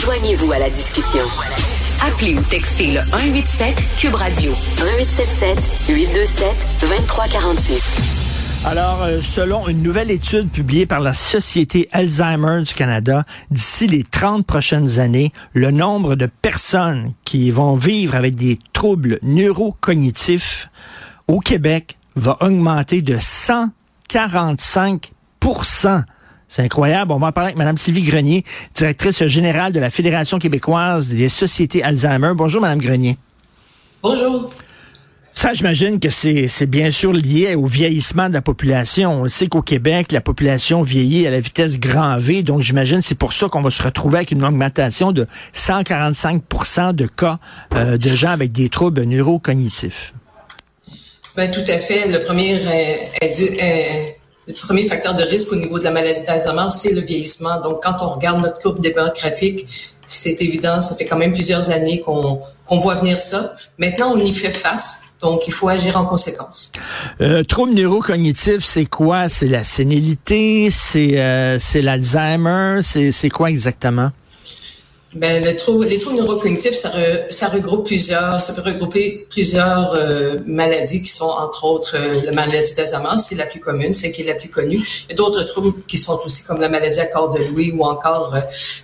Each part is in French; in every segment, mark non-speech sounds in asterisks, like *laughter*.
Joignez-vous à la discussion. Appelez ou textez le 187 Cube Radio 1877 827 2346. Alors, euh, selon une nouvelle étude publiée par la Société Alzheimer du Canada, d'ici les 30 prochaines années, le nombre de personnes qui vont vivre avec des troubles neurocognitifs au Québec va augmenter de 145 c'est incroyable. On va en parler avec Mme Sylvie Grenier, directrice générale de la Fédération québécoise des sociétés Alzheimer. Bonjour, Mme Grenier. Bonjour. Ça, j'imagine que c'est bien sûr lié au vieillissement de la population. On sait qu'au Québec, la population vieillit à la vitesse grand V, donc j'imagine c'est pour ça qu'on va se retrouver avec une augmentation de 145% de cas euh, de gens avec des troubles neurocognitifs. Ben, tout à fait. Le premier est, le premier facteur de risque au niveau de la maladie d'Alzheimer, c'est le vieillissement. Donc, quand on regarde notre courbe démographique, c'est évident, ça fait quand même plusieurs années qu'on voit venir ça. Maintenant, on y fait face. Donc, il faut agir en conséquence. Euh, trouble neurocognitif, c'est quoi? C'est la sénilité? C'est euh, l'Alzheimer? C'est quoi exactement? Ben, le trou, les troubles neurocognitifs, ça, ça regroupe plusieurs, ça peut regrouper plusieurs euh, maladies qui sont entre autres euh, la maladie d'Alzheimer, c'est la plus commune, c'est qui est la plus connue. Il y a d'autres troubles qui sont aussi comme la maladie à corps de Louis ou encore euh,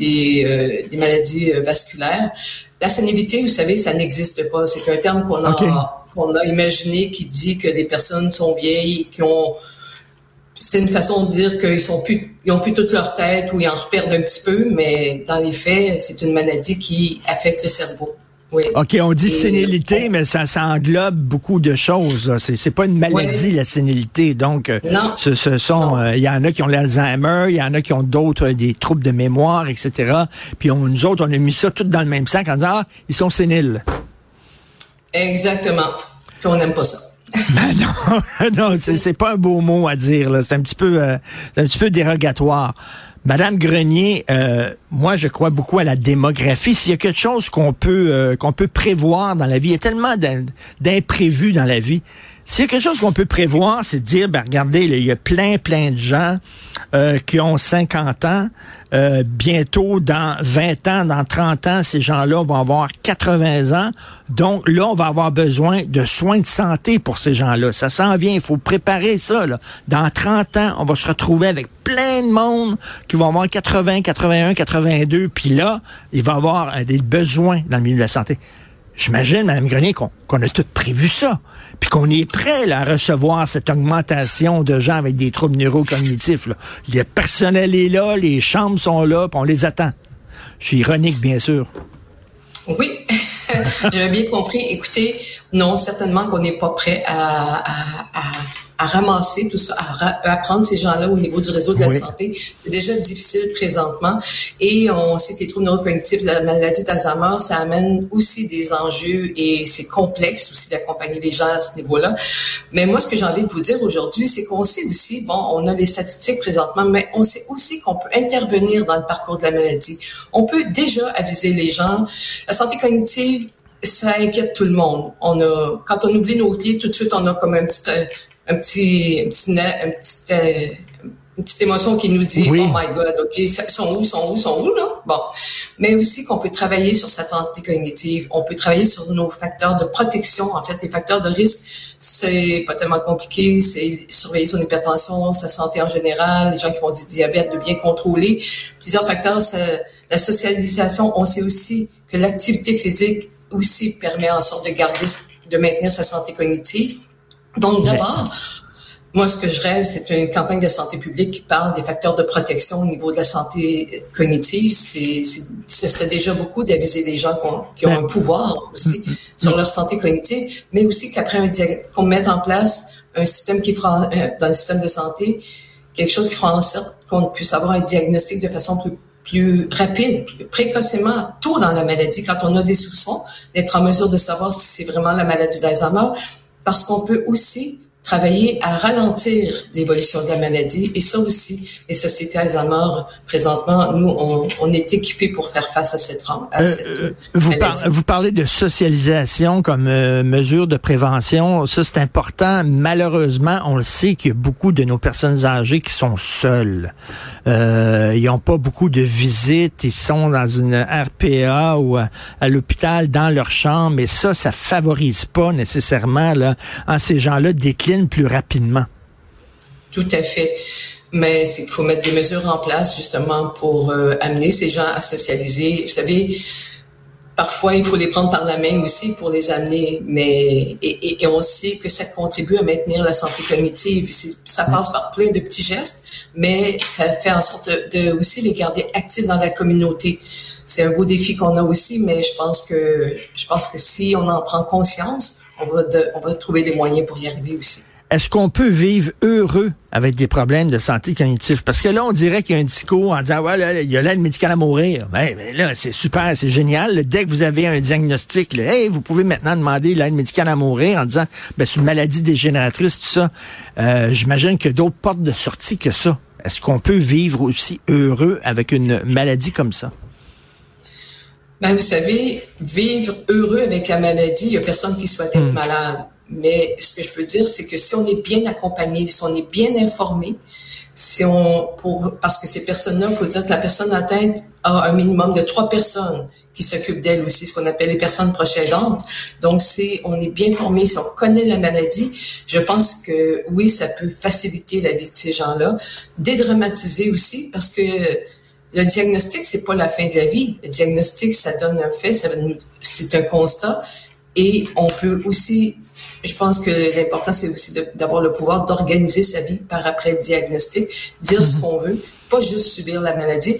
des, des maladies vasculaires. La sénilité, vous savez, ça n'existe pas. C'est un terme qu'on a, qu'on a imaginé qui dit que des personnes sont vieilles, qui ont c'est une façon de dire qu'ils sont plus, ils ont plus toute leur tête ou ils en reperdent un petit peu, mais dans les faits, c'est une maladie qui affecte le cerveau. Oui. OK, on dit sénilité, mais ça, ça englobe beaucoup de choses. C'est, c'est pas une maladie, la sénilité. Donc, euh, non. ce, ce sont, euh, il y en a qui ont l'Alzheimer, il y en a qui ont d'autres, euh, des troubles de mémoire, etc. Puis on, nous autres, on a mis ça tout dans le même sac en disant, ah, ils sont séniles. Exactement. Puis on n'aime pas ça. Ben non, *laughs* non, c'est pas un beau mot à dire. C'est un petit peu, euh, un petit peu dérogatoire. Madame Grenier, euh, moi je crois beaucoup à la démographie. S'il y a quelque chose qu'on peut euh, qu'on peut prévoir dans la vie, il y a tellement d'imprévus dans la vie. A quelque chose qu'on peut prévoir, c'est de dire, ben regardez, il y a plein, plein de gens euh, qui ont 50 ans. Euh, bientôt, dans 20 ans, dans 30 ans, ces gens-là vont avoir 80 ans. Donc là, on va avoir besoin de soins de santé pour ces gens-là. Ça s'en vient, il faut préparer ça. Là. Dans 30 ans, on va se retrouver avec plein de monde qui vont avoir 80, 81, 82. Puis là, il va avoir euh, des besoins dans le milieu de la santé. J'imagine, Mme Grenier, qu'on a tout prévu ça, puis qu'on est prêt à recevoir cette augmentation de gens avec des troubles neurocognitifs. Le personnel est là, les chambres sont là, puis on les attend. Je suis ironique, bien sûr. Oui, *laughs* j'avais bien compris. Écoutez, non, certainement qu'on n'est pas prêt à ramasser tout ça, à, prendre ces gens-là au niveau du réseau de la santé. C'est déjà difficile présentement. Et on sait que les troubles neurocognitifs, la maladie d'Alzheimer, ça amène aussi des enjeux et c'est complexe aussi d'accompagner les gens à ce niveau-là. Mais moi, ce que j'ai envie de vous dire aujourd'hui, c'est qu'on sait aussi, bon, on a les statistiques présentement, mais on sait aussi qu'on peut intervenir dans le parcours de la maladie. On peut déjà aviser les gens. La santé cognitive, ça inquiète tout le monde. On a, quand on oublie nos clés, tout de suite, on a comme un petit, euh, un petit, un petit, un petit euh, une petite émotion qui nous dit oh my god ok ils sont où sont où sont où là? Bon. Mais aussi qu'on peut travailler sur sa santé cognitive. On peut travailler sur nos facteurs de protection en fait. Les facteurs de risque c'est pas tellement compliqué. C'est surveiller son hypertension sa santé en général les gens qui font du diabète de bien contrôler. Plusieurs facteurs la socialisation on sait aussi que l'activité physique aussi permet en sorte de garder de maintenir sa santé cognitive donc, d'abord, moi, ce que je rêve, c'est une campagne de santé publique qui parle des facteurs de protection au niveau de la santé cognitive. C'est, ce serait déjà beaucoup d'aviser les gens qui ont, un pouvoir aussi mm, mm, sur leur santé cognitive, mais aussi qu'après qu'on mette en place un système qui fera, euh, dans le système de santé, quelque chose qui fera en sorte qu'on puisse avoir un diagnostic de façon plus plus rapide, plus précocement, tôt dans la maladie, quand on a des soupçons, d'être en mesure de savoir si c'est vraiment la maladie d'Alzheimer, parce qu'on peut aussi travailler à ralentir l'évolution de la maladie. Et ça aussi, les sociétés Alzheimer, présentement, nous, on, on est équipés pour faire face à cette, à euh, cette euh, vous, vous, parlez de socialisation comme euh, mesure de prévention. Ça, c'est important. Malheureusement, on le sait qu'il y a beaucoup de nos personnes âgées qui sont seules. Euh, ils n'ont pas beaucoup de visites. Ils sont dans une RPA ou à, à l'hôpital dans leur chambre. Et ça, ça favorise pas nécessairement là, en ces gens-là déclinent plus rapidement. Tout à fait. Mais c'est qu'il faut mettre des mesures en place justement pour euh, amener ces gens à socialiser. Vous savez, parfois il faut les prendre par la main aussi pour les amener, mais et, on sait que ça contribue à maintenir la santé cognitive. Ça passe par plein de petits gestes, mais ça fait en sorte de, aussi les garder actifs dans la communauté. C'est un beau défi qu'on a aussi, mais je pense que je pense que si on en prend conscience, on va, trouver les moyens pour y arriver aussi. Est-ce qu'on peut vivre heureux avec des problèmes de santé cognitive? Parce que là, on dirait qu'il y a un discours en disant, ouais, il y a l'aide médicale à mourir. Ben, ben là, c'est super, c'est génial. Dès que vous avez un diagnostic, là, hey, vous pouvez maintenant demander l'aide médicale à mourir en disant, ben, c'est une maladie dégénératrice, tout ça. Euh, J'imagine qu'il y a d'autres portes de sortie que ça. Est-ce qu'on peut vivre aussi heureux avec une maladie comme ça? Ben, vous savez, vivre heureux avec la maladie, il n'y a personne qui souhaite être hmm. malade. Mais ce que je peux dire, c'est que si on est bien accompagné, si on est bien informé, si on, pour, parce que ces personnes-là, il faut dire que la personne atteinte a un minimum de trois personnes qui s'occupent d'elle aussi, ce qu'on appelle les personnes proches aidantes. Donc, si on est bien formé, si on connaît la maladie, je pense que oui, ça peut faciliter la vie de ces gens-là, dédramatiser aussi, parce que le diagnostic, c'est pas la fin de la vie. Le diagnostic, ça donne un fait, ça c'est un constat. Et on peut aussi, je pense que l'important, c'est aussi d'avoir le pouvoir d'organiser sa vie par après le diagnostic, dire ce mhm. qu'on veut, pas juste subir la maladie,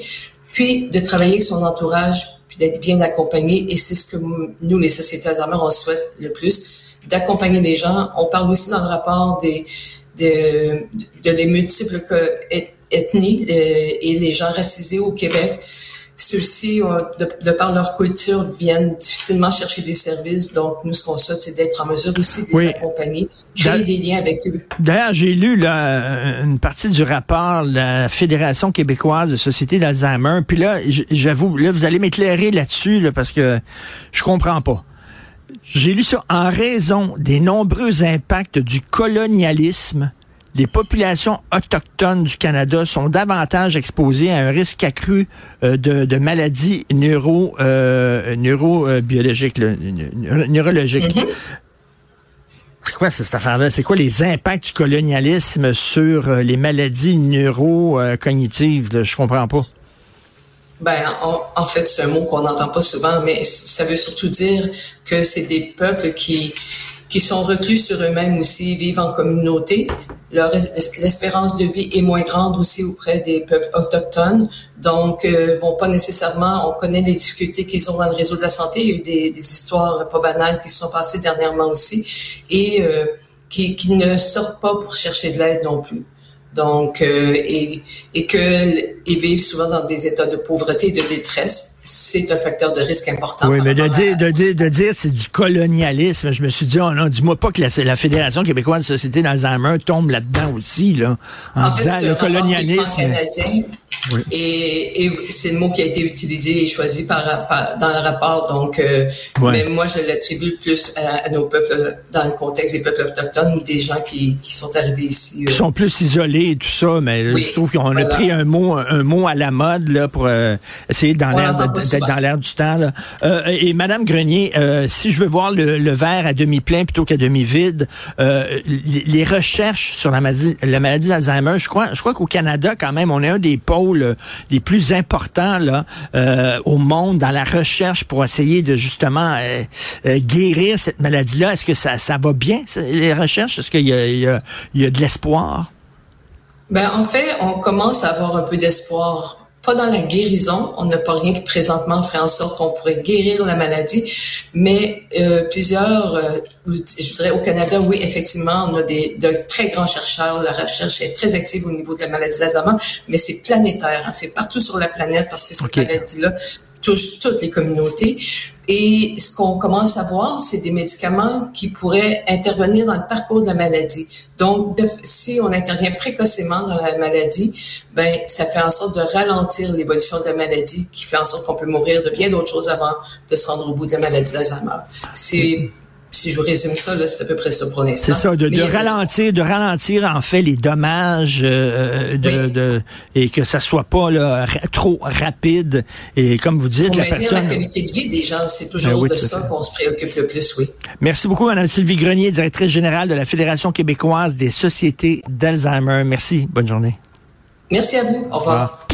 puis de travailler avec son entourage, puis d'être bien accompagné. Et c'est ce que nous, les sociétés Alzheimer, on souhaite le plus, d'accompagner les gens. On parle aussi dans le rapport des, de, de les multiples ethnies euh, et les gens racisés au Québec. Ceux-ci, de, de, par leur culture, viennent difficilement chercher des services. Donc, nous, ce qu'on souhaite, c'est d'être en mesure aussi de les accompagner, créer des liens avec eux. D'ailleurs, j'ai lu là, une partie du rapport de la Fédération québécoise de sociétés d'Alzheimer. Puis là, j'avoue, là, vous allez m'éclairer là-dessus là, parce que je comprends pas. J'ai lu ça en raison des nombreux impacts du colonialisme les populations autochtones du Canada sont davantage exposées à un risque accru euh, de, maladies neuro, euh, neurobiologiques, neurologiques. Mm-hmm. C'est quoi cette affaire-là? C'est quoi les impacts du colonialisme sur euh, les maladies neurocognitives? Je comprends pas. Ben, en, fait, c'est un mot qu'on n'entend pas souvent, mais ça veut surtout dire que c'est des peuples qui qui sont reclus sur eux-mêmes aussi, vivent en communauté. L'espérance de vie est moins grande aussi auprès des peuples autochtones, donc euh, vont pas nécessairement. On connaît les difficultés qu'ils ont dans le réseau de la santé. Il y a eu des, des histoires pas banales qui se sont passées dernièrement aussi et euh, qui, qui ne sortent pas pour chercher de l'aide non plus. Donc, euh, et, et qu'ils vivent souvent dans des états de pauvreté et de détresse c'est un facteur de risque important. Oui, mais de dire, de, dire, de dire c'est du colonialisme, je me suis dit, oh non, dis-moi pas que la, la, Fédération québécoise de société d'Alzheimer tombe là-dedans aussi, là, en, disant le colonialisme. Et, et c'est le mot qui a été utilisé et choisi par, dans le rapport. Donc, euh, mais moi, je l'attribue plus à, nos peuples dans le contexte des peuples autochtones ou des gens qui, qui sont arrivés ici. Qui euh. sont plus isolés et tout ça, mais je trouve qu'on a pris un mot, un mot à la mode là pour euh, essayer dans l'air d'être dans l'air du temps. Là. Euh, et Madame Grenier, euh, si je veux voir le, le verre à demi plein plutôt qu'à demi vide, euh, les, les, recherches sur la maladie, la maladie d'Alzheimer, je crois, je crois qu'au Canada quand même, on est un des pôles les plus importants là euh, au monde dans la recherche pour essayer de justement euh, euh, guérir cette maladie-là. Est-ce que ça, ça va bien les recherches? Est-ce qu'il y a, il y a, il y a de l'espoir? Ben, en fait, on commence à avoir un peu d'espoir pas dans la guérison. On n'a pas rien qui présentement ferait en sorte qu'on pourrait guérir la maladie, mais euh, plusieurs, euh, je voudrais au Canada, oui, effectivement, on a des, de très grands chercheurs. La recherche est très active au niveau de la maladie d'Alzheimer, mais c'est planétaire. Hein. c'est partout sur la planète parce que cette maladie-là touche toutes les communautés. Et ce qu'on commence à voir, c'est des médicaments qui pourraient intervenir dans le parcours de la maladie. Donc, si on intervient précocement dans la maladie, ben ça fait en sorte de ralentir l'évolution de la maladie, qui fait en sorte qu'on peut mourir de bien d'autres choses avant de se rendre au bout de la maladie d'Alzheimer. C'est si je vous résume ça, c'est à peu près ça pour l'instant. C'est ça, de, ralentir, de ralentir en fait les dommages, euh, de, et que ça soit pas là, trop rapide. Et comme vous dites, la personne. la qualité de vie des gens, c'est toujours ben de ça qu'on se préoccupe le plus, oui. Merci beaucoup, Mme Sylvie Grenier, directrice générale de la Fédération québécoise des sociétés d'Alzheimer. Merci. Bonne journée. Merci à vous. Au revoir.